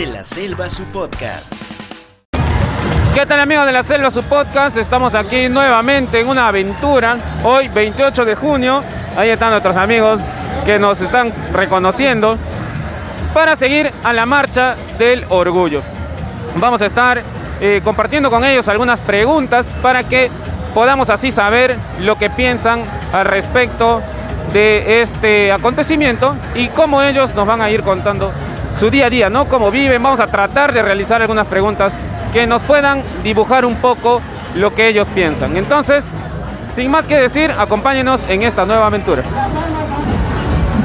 De la Selva, su podcast. ¿Qué tal amigos de la Selva, su podcast? Estamos aquí nuevamente en una aventura. Hoy, 28 de junio. Ahí están nuestros amigos que nos están reconociendo para seguir a la marcha del orgullo. Vamos a estar eh, compartiendo con ellos algunas preguntas para que podamos así saber lo que piensan al respecto de este acontecimiento y cómo ellos nos van a ir contando su día a día, ¿no? Cómo viven. Vamos a tratar de realizar algunas preguntas que nos puedan dibujar un poco lo que ellos piensan. Entonces, sin más que decir, acompáñenos en esta nueva aventura.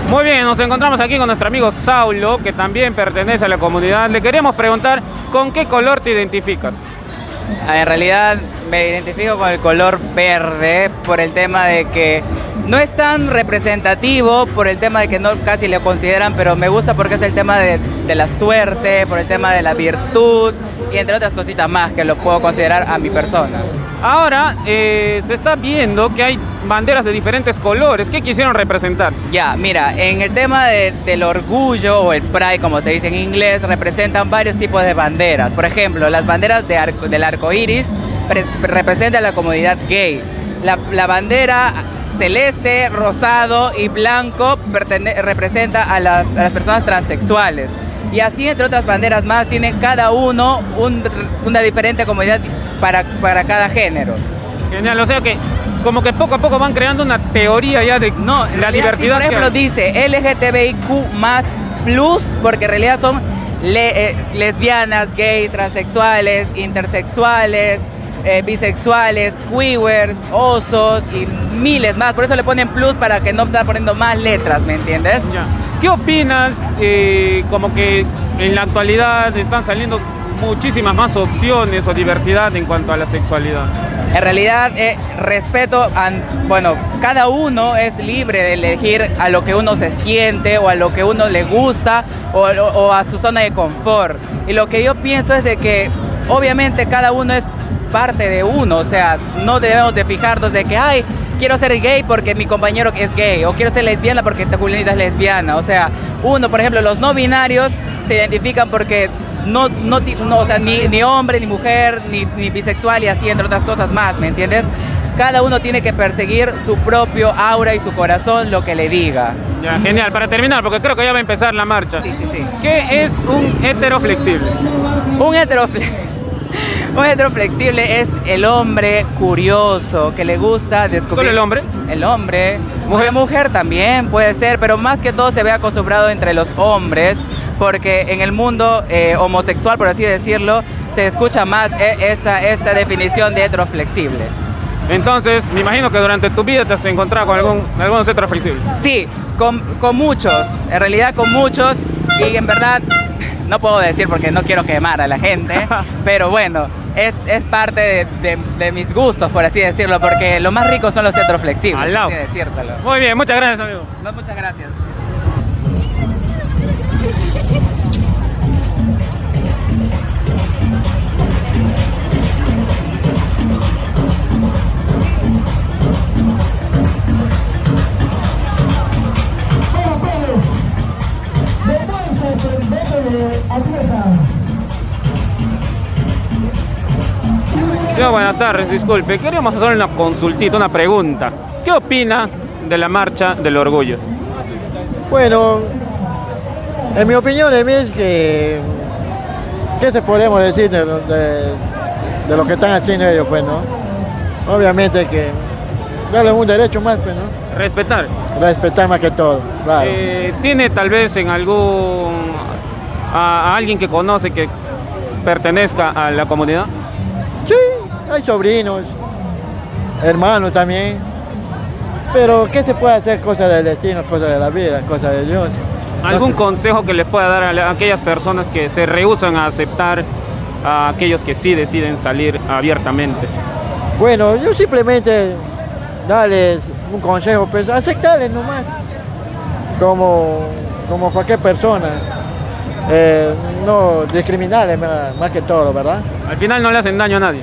Muy bien, nos encontramos aquí con nuestro amigo Saulo, que también pertenece a la comunidad. Le queríamos preguntar, ¿con qué color te identificas? En realidad me identifico con el color verde por el tema de que no es tan representativo por el tema de que no casi lo consideran, pero me gusta porque es el tema de, de la suerte, por el tema de la virtud y entre otras cositas más que lo puedo considerar a mi persona. Ahora eh, se está viendo que hay banderas de diferentes colores. ¿Qué quisieron representar? Ya, mira, en el tema de- del orgullo o el pride, como se dice en inglés, representan varios tipos de banderas. Por ejemplo, las banderas del arco iris pres- representan la comunidad gay. La, bandera celeste, rosado y blanco representa a, a las personas transexuales. Y así, entre otras banderas más, tienen cada uno un- una diferente comunidad para, para cada género. Genial, o sea que como que poco a poco van creando una teoría ya de No, la realidad, sí, diversidad. por ejemplo, dice LGTBIQ más plus, porque en realidad son le- eh, lesbianas, gay, transexuales, intersexuales, eh, bisexuales, queers, osos y miles más. Por eso le ponen plus para que no estén poniendo más letras, ¿me entiendes? Ya. ¿Qué opinas? eh, como que en la actualidad están saliendo muchísimas más opciones o diversidad en cuanto a la sexualidad. En realidad, eh, respeto, a, bueno, cada uno es libre de elegir a lo que uno se siente o a lo que uno le gusta o, o a su zona de confort. Y lo que yo pienso es de que obviamente cada uno es parte de uno, o sea, no debemos de fijarnos de que, ay, quiero ser gay porque mi compañero es gay, o quiero ser lesbiana porque esta Julianita es lesbiana. O sea, uno, por ejemplo, los no binarios se identifican porque no, no, no, o sea, ni, ni hombre, ni mujer, ni, ni bisexual y así, entre otras cosas más, ¿me entiendes? Cada uno tiene que perseguir su propio aura y su corazón, lo que le diga. Ya, genial. Para terminar, porque creo que ya va a empezar la marcha. Sí, sí, sí. ¿Qué es un hetero flexible? Un heterofle- un heteroflexible es el hombre curioso que le gusta descubrir. ¿Solo el hombre? El hombre. ¿Mujer? Mujer, mujer también puede ser, pero más que todo se ve acostumbrado entre los hombres, porque en el mundo eh, homosexual, por así decirlo, se escucha más eh, esta, esta definición de heteroflexible. Entonces, me imagino que durante tu vida te has encontrado con algún, algunos heteroflexibles. Sí, con, con muchos, en realidad con muchos, y en verdad no puedo decir porque no quiero quemar a la gente, pero bueno, es, es parte de, de- de mis gustos, por así decirlo, porque lo más rico son los heteroflexibles, Al lado. así decírtelo. Muy bien, muchas gracias, amigo. No, muchas gracias. Señor, buenas tardes, disculpe. Queríamos hacerle una consultita, una pregunta. ¿Qué opina de la marcha del orgullo? Bueno, en mi opinión es que, ¿qué te podemos decir de, lo- de- de lo que están haciendo ellos, pues, no? Obviamente que darles un derecho más, pues, ¿no? Respetar. Respetar más que todo, claro. Eh, ¿Tiene tal vez en algún... A, a alguien que conoce que pertenezca a la comunidad? Hay sobrinos, hermanos también. Pero, ¿qué se puede hacer? Cosas del destino, cosas de la vida, cosas de Dios. ¿Algún No sé. consejo que les pueda dar a la- a aquellas personas que se rehusan a aceptar a aquellos que sí deciden salir abiertamente? Bueno, yo simplemente darles un consejo, pues aceptarles nomás, como, como cualquier persona, Eh, no discriminarles más que todo, ¿verdad? Al final no le hacen daño a nadie.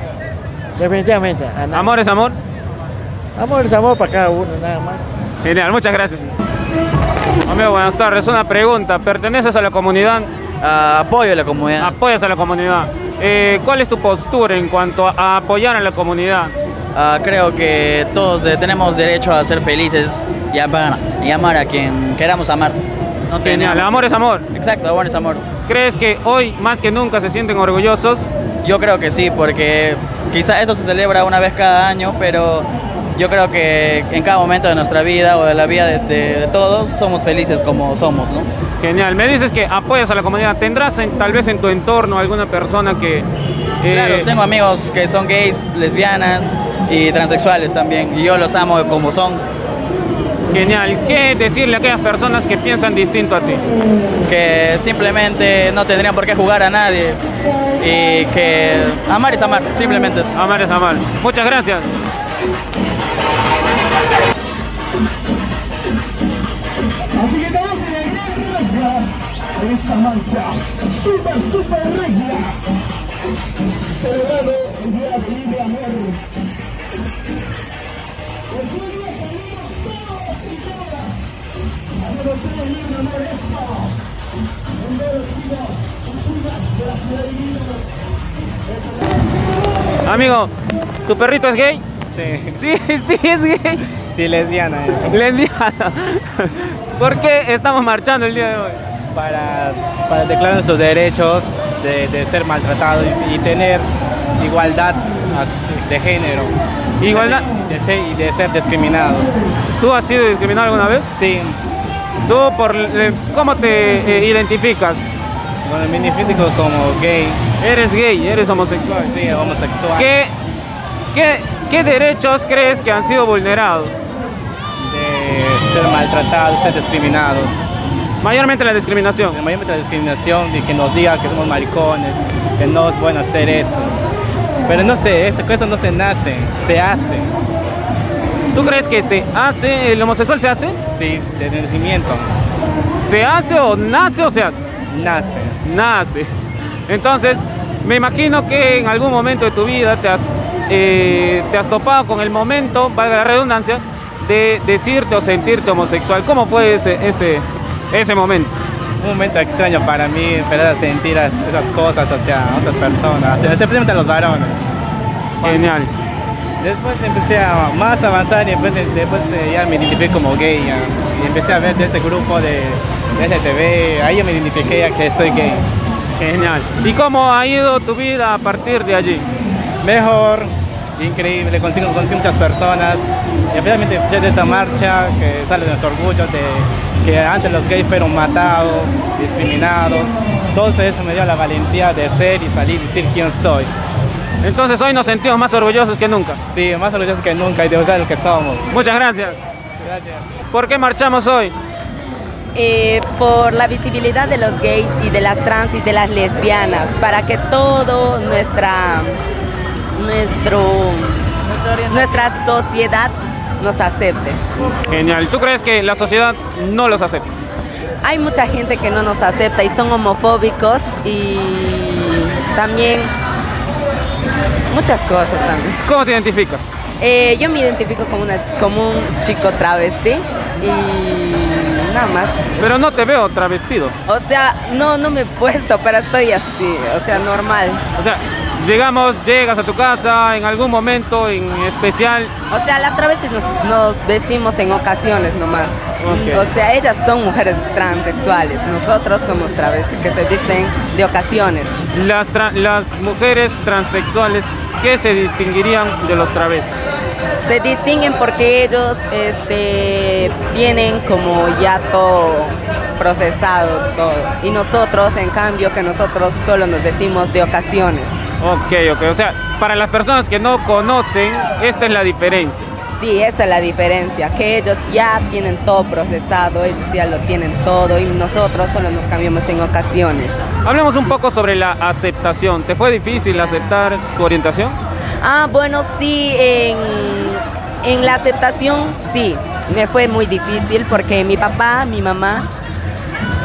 Definitivamente. Amor es amor. Amor es amor para cada uno, nada más. Genial, muchas gracias. Amigo, buenas tardes. Una pregunta. ¿Perteneces a la comunidad Ah, apoyo a la comunidad. Apoyas a la comunidad. Eh, ¿Cuál es tu postura en cuanto a apoyar a la comunidad? Ah, creo que todos eh, tenemos derecho a ser felices y amar, y amar a quien queramos amar. No Genial, amor es amor. Exacto, amor es amor. ¿Crees que hoy más que nunca se sienten orgullosos? Yo creo que sí, porque quizá esto se celebra una vez cada año, pero yo creo que en cada momento de nuestra vida o de la vida de, de- de todos somos felices como somos, ¿no? Genial. Me dices que apoyas a la comunidad. ¿Tendrás en- tal vez en tu entorno alguna persona que... eh, Claro, tengo amigos que son gays, lesbianas y transexuales también, y yo los amo como son, Genial. ¿Qué decirle a aquellas personas que piensan distinto a ti? que simplemente no tendrían por qué jugar a nadie y que amar es amar, simplemente es. Amar es amar. Muchas gracias. Así que estamos en el gran regla, en esta marcha super, super regla, celebrado el Día del libre chicos, de la ciudad de. Amigo, ¿tu perrito es gay? Sí, Sí, sí, es gay. sí, lesbiana es. Lesbiana. ¿Por qué estamos marchando el día de hoy? Para, para declarar nuestros derechos de, de ser maltratados y, y tener igualdad de género. Igualdad. De ser, y de ser discriminados. ¿Tú has sido discriminado alguna vez? Sí, ¿Tú por eh, cómo te eh, identificas? bueno, me identifico como gay, Eres gay, eres homosexual. sí, homosexual. ¿Qué, qué, qué derechos crees que han sido vulnerados? De ser maltratados, ser discriminados. Mayormente la discriminación. Mayormente la discriminación de que nos diga que somos maricones, que no es bueno hacer eso. Pero no sé, esto, eso no se nace, se hace. ¿Tú crees que se hace, el homosexual se hace? Sí, de nacimiento. ¿Se hace o nace o se hace? Nace. Nace. Entonces, me imagino que en algún momento de tu vida te has, eh, te has topado con el momento, valga la redundancia, de decirte o sentirte homosexual. ¿Cómo fue ese, ese, ese momento? un momento extraño para mí empezar a sentir as- esas cosas hacia otras personas, especialmente a los varones. Genial. Después empecé a más avanzar y después, después eh, ya me identifiqué como gay ya. y empecé a ver de este grupo de, de STV, ahí yo me identifiqué ya que soy gay. Genial. ¿Y cómo ha ido tu vida a partir de allí? Mejor, increíble, consigo, conocí muchas personas, y especialmente desde esta marcha que sale de nuestro orgullo de que antes los gays fueron matados, discriminados, todo eso me dio la valentía de ser y salir y decir quién soy. Entonces hoy nos sentimos más orgullosos que nunca. Sí, más orgullosos que nunca y de verdad lo que somos. Muchas gracias. Gracias. ¿Por qué marchamos hoy? eh, por la visibilidad de los gays y de las trans y de las lesbianas, para que todo nuestra nuestro nuestra sociedad nos acepte. Genial. ¿Tú crees que la sociedad no los acepta? Hay mucha gente que no nos acepta y son homofóbicos y también muchas cosas también. ¿Cómo te identificas? Eh, yo me identifico como, una, como un chico travesti y nada más. Pero no te veo travestido. O sea, no, no me he puesto, pero estoy así, o sea, normal. O sea, digamos, llegas a tu casa en algún momento en especial. O sea, las travestis nos, nos vestimos en ocasiones nomás. Ok. O sea, ellas son mujeres transexuales, nosotros somos travestis que se visten de ocasiones. Las, las mujeres transexuales, ¿qué se distinguirían de los travestis? Se distinguen porque ellos este, tienen como ya todo procesado, todo. Y nosotros, en cambio, que nosotros solo nos vestimos de ocasiones. Ok, ok. O sea, para las personas que no conocen, esta es la diferencia. Sí, esa es la diferencia, que ellos ya tienen todo procesado, ellos ya lo tienen todo y nosotros solo nos cambiamos en ocasiones. Hablemos un poco sobre la aceptación. ¿Te fue difícil aceptar tu orientación? Ah, bueno, sí, en, en la aceptación sí, me fue muy difícil porque mi papá, mi mamá,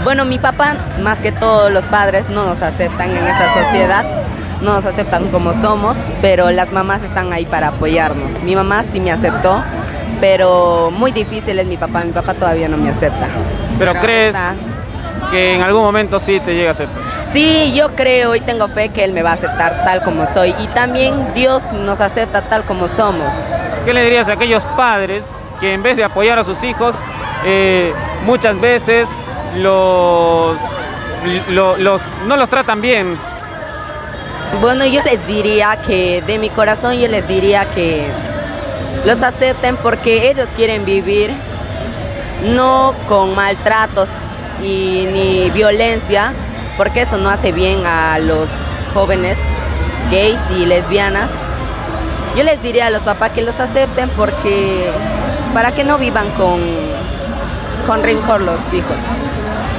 bueno, mi papá, más que todos los padres, no nos aceptan en esta sociedad, no nos aceptan como somos, pero las mamás están ahí para apoyarnos. Mi mamá sí me aceptó, pero muy difícil es mi papá, mi papá todavía no me acepta. Pero crees que en algún momento sí te llega a aceptar. Sí, yo creo y tengo fe que Él me va a aceptar tal como soy. Y también Dios nos acepta tal como somos. ¿Qué le dirías a aquellos padres que en vez de apoyar a sus hijos, eh, muchas veces los, lo- los- no los tratan bien? Bueno, yo les diría que de mi corazón yo les diría que los acepten porque ellos quieren vivir no con maltratos y ni violencia, porque eso no hace bien a los jóvenes gays y lesbianas. Yo les diría a los papás que los acepten porque para que no vivan con, con rencor los hijos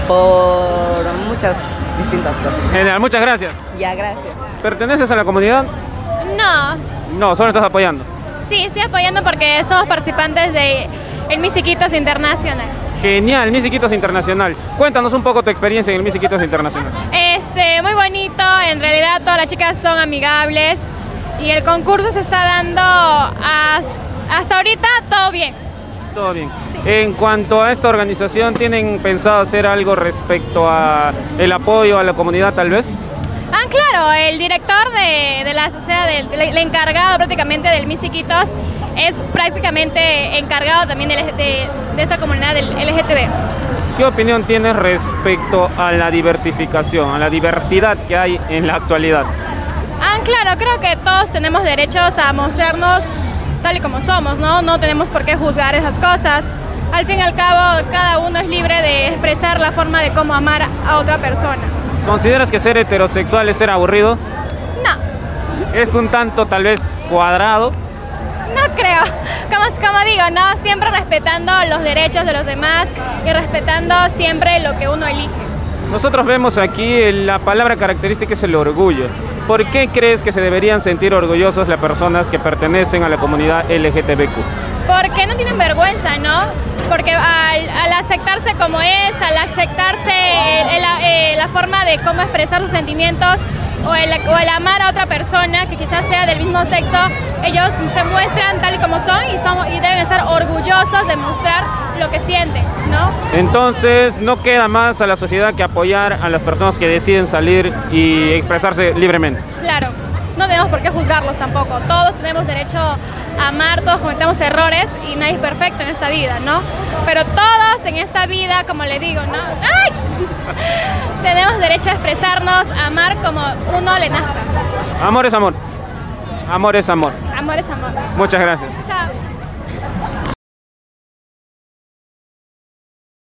por muchas distintas cosas. General, muchas gracias. Ya, gracias. ¿Perteneces a la comunidad? No, No, solo estás apoyando. sí, estoy apoyando porque somos participantes de el Miss Iquitos Internacional. Genial, Miss Iquitos Internacional. Cuéntanos un poco tu experiencia en el Miss Iquitos Internacional. Este, muy bonito, en realidad todas las chicas son amigables y el concurso se está dando has- hasta ahorita todo bien. Todo bien. En cuanto a esta organización, ¿tienen pensado hacer algo respecto a el apoyo a la comunidad tal vez? Claro, el director de, de la sociedad, del, el, el encargado prácticamente del Miss Iquitos es prácticamente encargado también de esta comunidad del LGTB. ¿Qué opinión tienes respecto a la diversificación, a la diversidad que hay en la actualidad? Ah, claro, creo que todos tenemos derechos a mostrarnos tal y como somos, ¿no? No tenemos por qué juzgar esas cosas. Al fin y al cabo, cada uno es libre de expresar la forma de cómo amar a otra persona. ¿Consideras que ser heterosexual es ser aburrido? No, ¿Es un tanto tal vez cuadrado? no creo. Como, como digo, ¿no? Siempre respetando los derechos de los demás y respetando siempre lo que uno elige. Nosotros vemos aquí eh, la palabra característica es el orgullo. ¿Por qué crees que se deberían sentir orgullosos las personas que pertenecen a la comunidad LGTBQ? Porque no tienen vergüenza, ¿no? Porque al, al aceptarse como es, al aceptarse el- el- eh, la forma de cómo expresar sus sentimientos o el, o el amar a otra persona que quizás sea del mismo sexo, ellos se muestran tal y como son y, son, y deben estar orgullosos de mostrar lo que sienten, ¿no? Entonces, no queda más a la sociedad que apoyar a las personas que deciden salir y expresarse libremente. Claro, no tenemos por qué juzgarlos tampoco. Todos tenemos derecho a amar, todos cometemos errores y nadie es perfecto en esta vida, ¿no? Pero todos en esta vida, como le digo, ¿no? ¡Ay! tenemos derecho a expresarnos, a amar como uno le nazca. Amor es amor. Amor es amor. Amor es amor. Muchas gracias. Chao.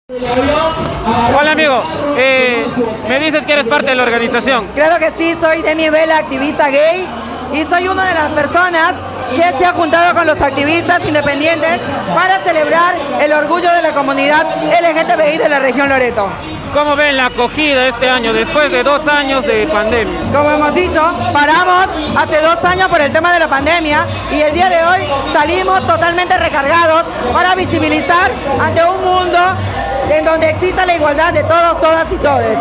Hola amigo, Eh, me dices que eres parte de la organización. Claro que sí, soy de nivel activista gay y soy una de las personas que se ha juntado con los activistas independientes para celebrar el orgullo de la comunidad LGTBI de la región Loreto. ¿Cómo ven la acogida este año después de dos años de pandemia? Como hemos dicho, paramos hace dos años por el tema de la pandemia y el día de hoy salimos totalmente recargados para visibilizar ante un mundo en donde exista la igualdad de todos, todas y todes.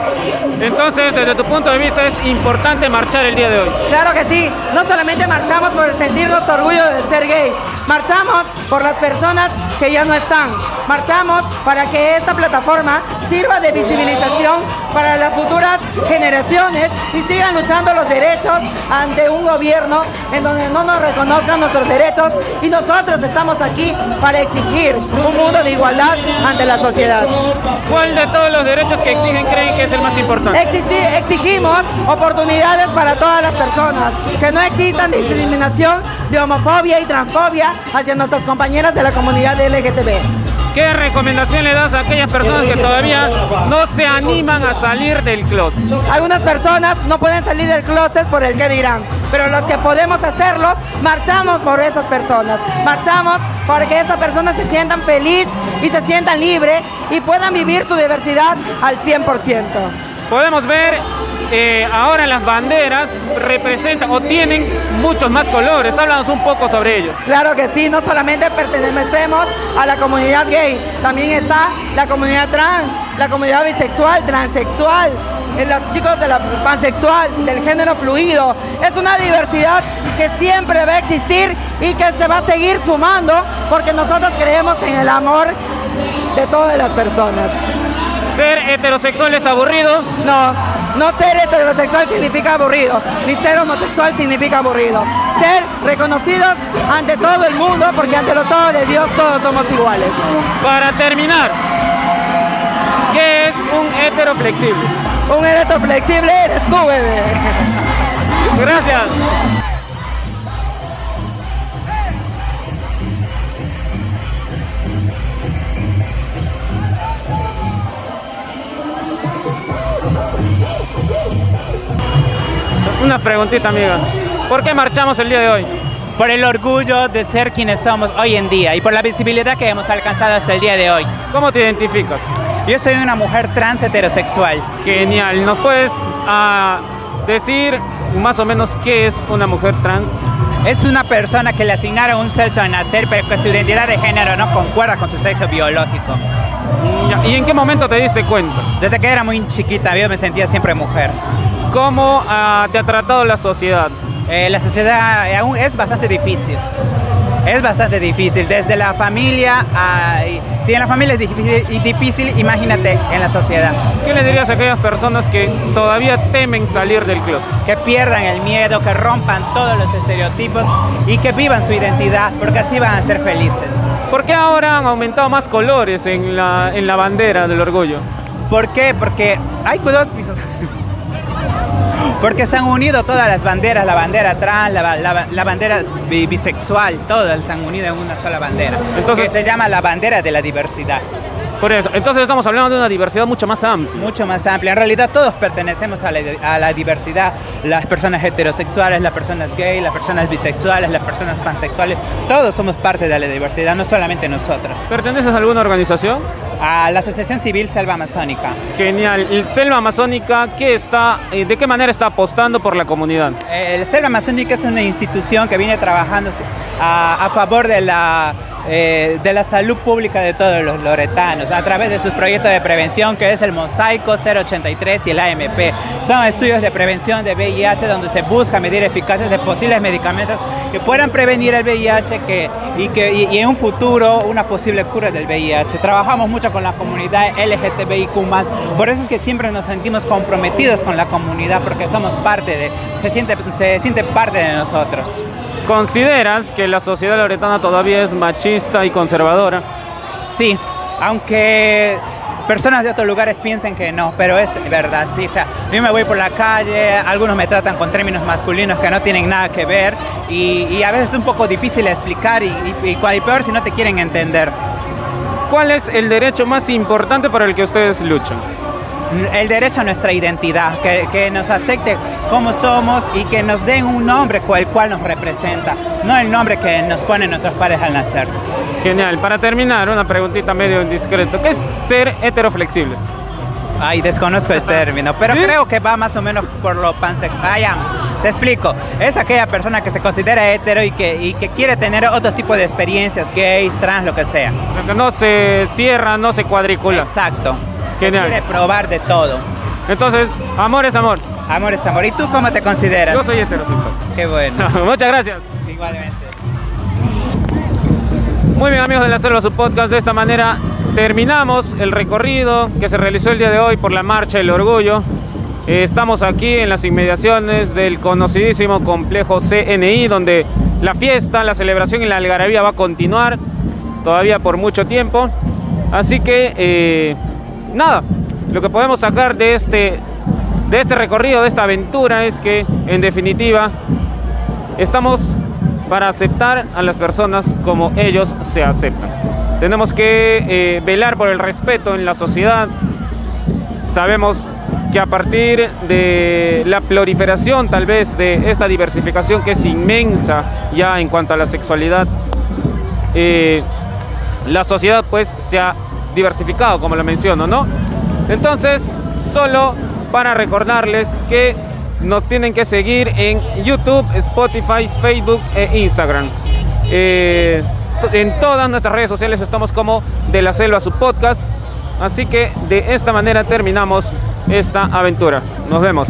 Entonces, desde tu punto de vista, es importante marchar el día de hoy. Claro que sí, no solamente marchamos por sentirnos orgullo de ser gay, marchamos por las personas que ya no están, marchamos para que esta plataforma sirva de visibilización para las futuras generaciones y sigan luchando los derechos ante un gobierno en donde no nos reconozcan nuestros derechos y nosotros estamos aquí para exigir un mundo de igualdad ante la sociedad. ¿Cuál de todos los derechos que exigen creen que es el más importante? Exigi- exigimos oportunidades para todas las personas, que no existan discriminación de homofobia y transfobia hacia nuestras compañeras de la comunidad LGTB. ¿Qué recomendación le das a aquellas personas que todavía no se animan a salir del closet? Algunas personas no pueden salir del closet por el que dirán, pero los que podemos hacerlo, marchamos por esas personas, marchamos para que esas personas se sientan feliz y se sientan libres y puedan vivir su diversidad al 100%. Podemos ver eh, ahora las banderas representan o tienen muchos más colores. Háblanos un poco sobre ellos. Claro que sí, no solamente pertenecemos a la comunidad gay, también está la comunidad trans, la comunidad bisexual, transexual, eh, los chicos de la pansexual, del género fluido. Es una diversidad que siempre va a existir y que se va a seguir sumando porque nosotros creemos en el amor de todas las personas. ¿Ser heterosexual es aburrido? No, No ser heterosexual significa aburrido, ni ser homosexual significa aburrido. Ser reconocidos ante todo el mundo, porque ante los ojos de Dios todos somos iguales. Para terminar, ¿qué es un hetero flexible? Un hetero flexible eres tú, bebé. Gracias. Una preguntita, amiga. ¿Por qué marchamos el día de hoy? Por el orgullo de ser quienes somos hoy en día y por la visibilidad que hemos alcanzado hasta el día de hoy. ¿Cómo te identificas? Yo soy una mujer trans heterosexual. Genial. ¿Nos puedes ah, decir más o menos qué es una mujer trans? Es una persona que le asignaron un sexo al nacer, pero que su identidad de género no concuerda con su sexo biológico. ¿Y en qué momento te diste cuenta? Desde que era muy chiquita, yo me sentía siempre mujer. ¿Cómo ah, te ha tratado la sociedad? Eh, la sociedad eh, aún es bastante difícil. Es bastante difícil, desde la familia a... Si en la familia es difícil, y difícil, imagínate en la sociedad. ¿Qué le dirías a aquellas personas que todavía temen salir del closet? Que pierdan el miedo, que rompan todos los estereotipos y que vivan su identidad, porque así van a ser felices. ¿Por qué ahora han aumentado más colores en la, en la bandera del orgullo? ¿Por qué? Porque... ¡Ay, cuidado! Porque se han unido todas las banderas, la bandera trans, la, la- la bandera bi- bisexual, todas se han unido en una sola bandera. Entonces- que se llama la bandera de la diversidad. Por eso, entonces estamos hablando de una diversidad mucho más amplia. Mucho más amplia. En realidad todos pertenecemos a la, a la diversidad. Las personas heterosexuales, las personas gay, las personas bisexuales, las personas pansexuales. Todos somos parte de la diversidad, no solamente nosotros. ¿Perteneces a alguna organización? A la Asociación Civil Selva Amazónica. Genial. ¿Y Selva Amazónica qué está, eh, de qué manera está apostando por la comunidad? El Selva Amazónica es una institución que viene trabajando a, a favor de la, eh, de la salud pública de todos los loretanos a través de sus proyectos de prevención que es el Mosaico 083 y el AMP. Son estudios de prevención de VIH donde se busca medir eficacia de posibles medicamentos que puedan prevenir el VIH que, y, que, y en un futuro una posible cura del VIH. Trabajamos mucho con la comunidad LGTBIQ+, por eso es que siempre nos sentimos comprometidos con la comunidad porque somos parte de, se siente, se siente parte de nosotros. ¿Consideras que la sociedad loretana todavía es machista y conservadora? Sí, aunque personas de otros lugares piensen que no, pero es verdad, sí. O sea, yo me voy por la calle, algunos me tratan con términos masculinos que no tienen nada que ver y, y a veces es un poco difícil explicar y, y, y peor si no te quieren entender. ¿Cuál es el derecho más importante por el que ustedes luchan? El derecho a nuestra identidad, que, que nos acepte como somos y que nos den un nombre con el cual nos representa, no el nombre que nos ponen nuestros padres al nacer. Genial. Para terminar, una preguntita medio indiscreto. ¿Qué es ser heteroflexible? Ay, desconozco el término, pero creo que va más o menos por lo pansexual. Vaya, te explico. Es aquella persona que se considera hetero y que, y que quiere tener otro tipo de experiencias, gays, trans, lo que sea. O sea, que no se cierra, no se cuadricula. Exacto. Genial. Quiere probar de todo. Entonces, amor es amor. Amor es amor. ¿Y tú cómo te consideras? Yo soy heterosexual. Qué bueno. Muchas gracias. Igualmente. Muy bien amigos de la Selva, su podcast. De esta manera terminamos el recorrido que se realizó el día de hoy por la Marcha del Orgullo. Eh, Estamos aquí en las inmediaciones del conocidísimo complejo CNI, donde la fiesta, la celebración y la algarabía va a continuar todavía por mucho tiempo. Así que, eh, nada, lo que podemos sacar de este, de este recorrido, de esta aventura, es que, en definitiva, estamos para aceptar a las personas como ellos se aceptan. Tenemos que eh, velar por el respeto en la sociedad. Sabemos que a partir de la proliferación tal vez de esta diversificación que es inmensa ya en cuanto a la sexualidad, eh, la sociedad pues se ha diversificado, como lo menciono, ¿no? Entonces, solo para recordarles que nos tienen que seguir en YouTube, Spotify, Facebook e Instagram. Eh, en todas nuestras redes sociales estamos como De la Selva su podcast. Así que de esta manera terminamos esta aventura. Nos vemos.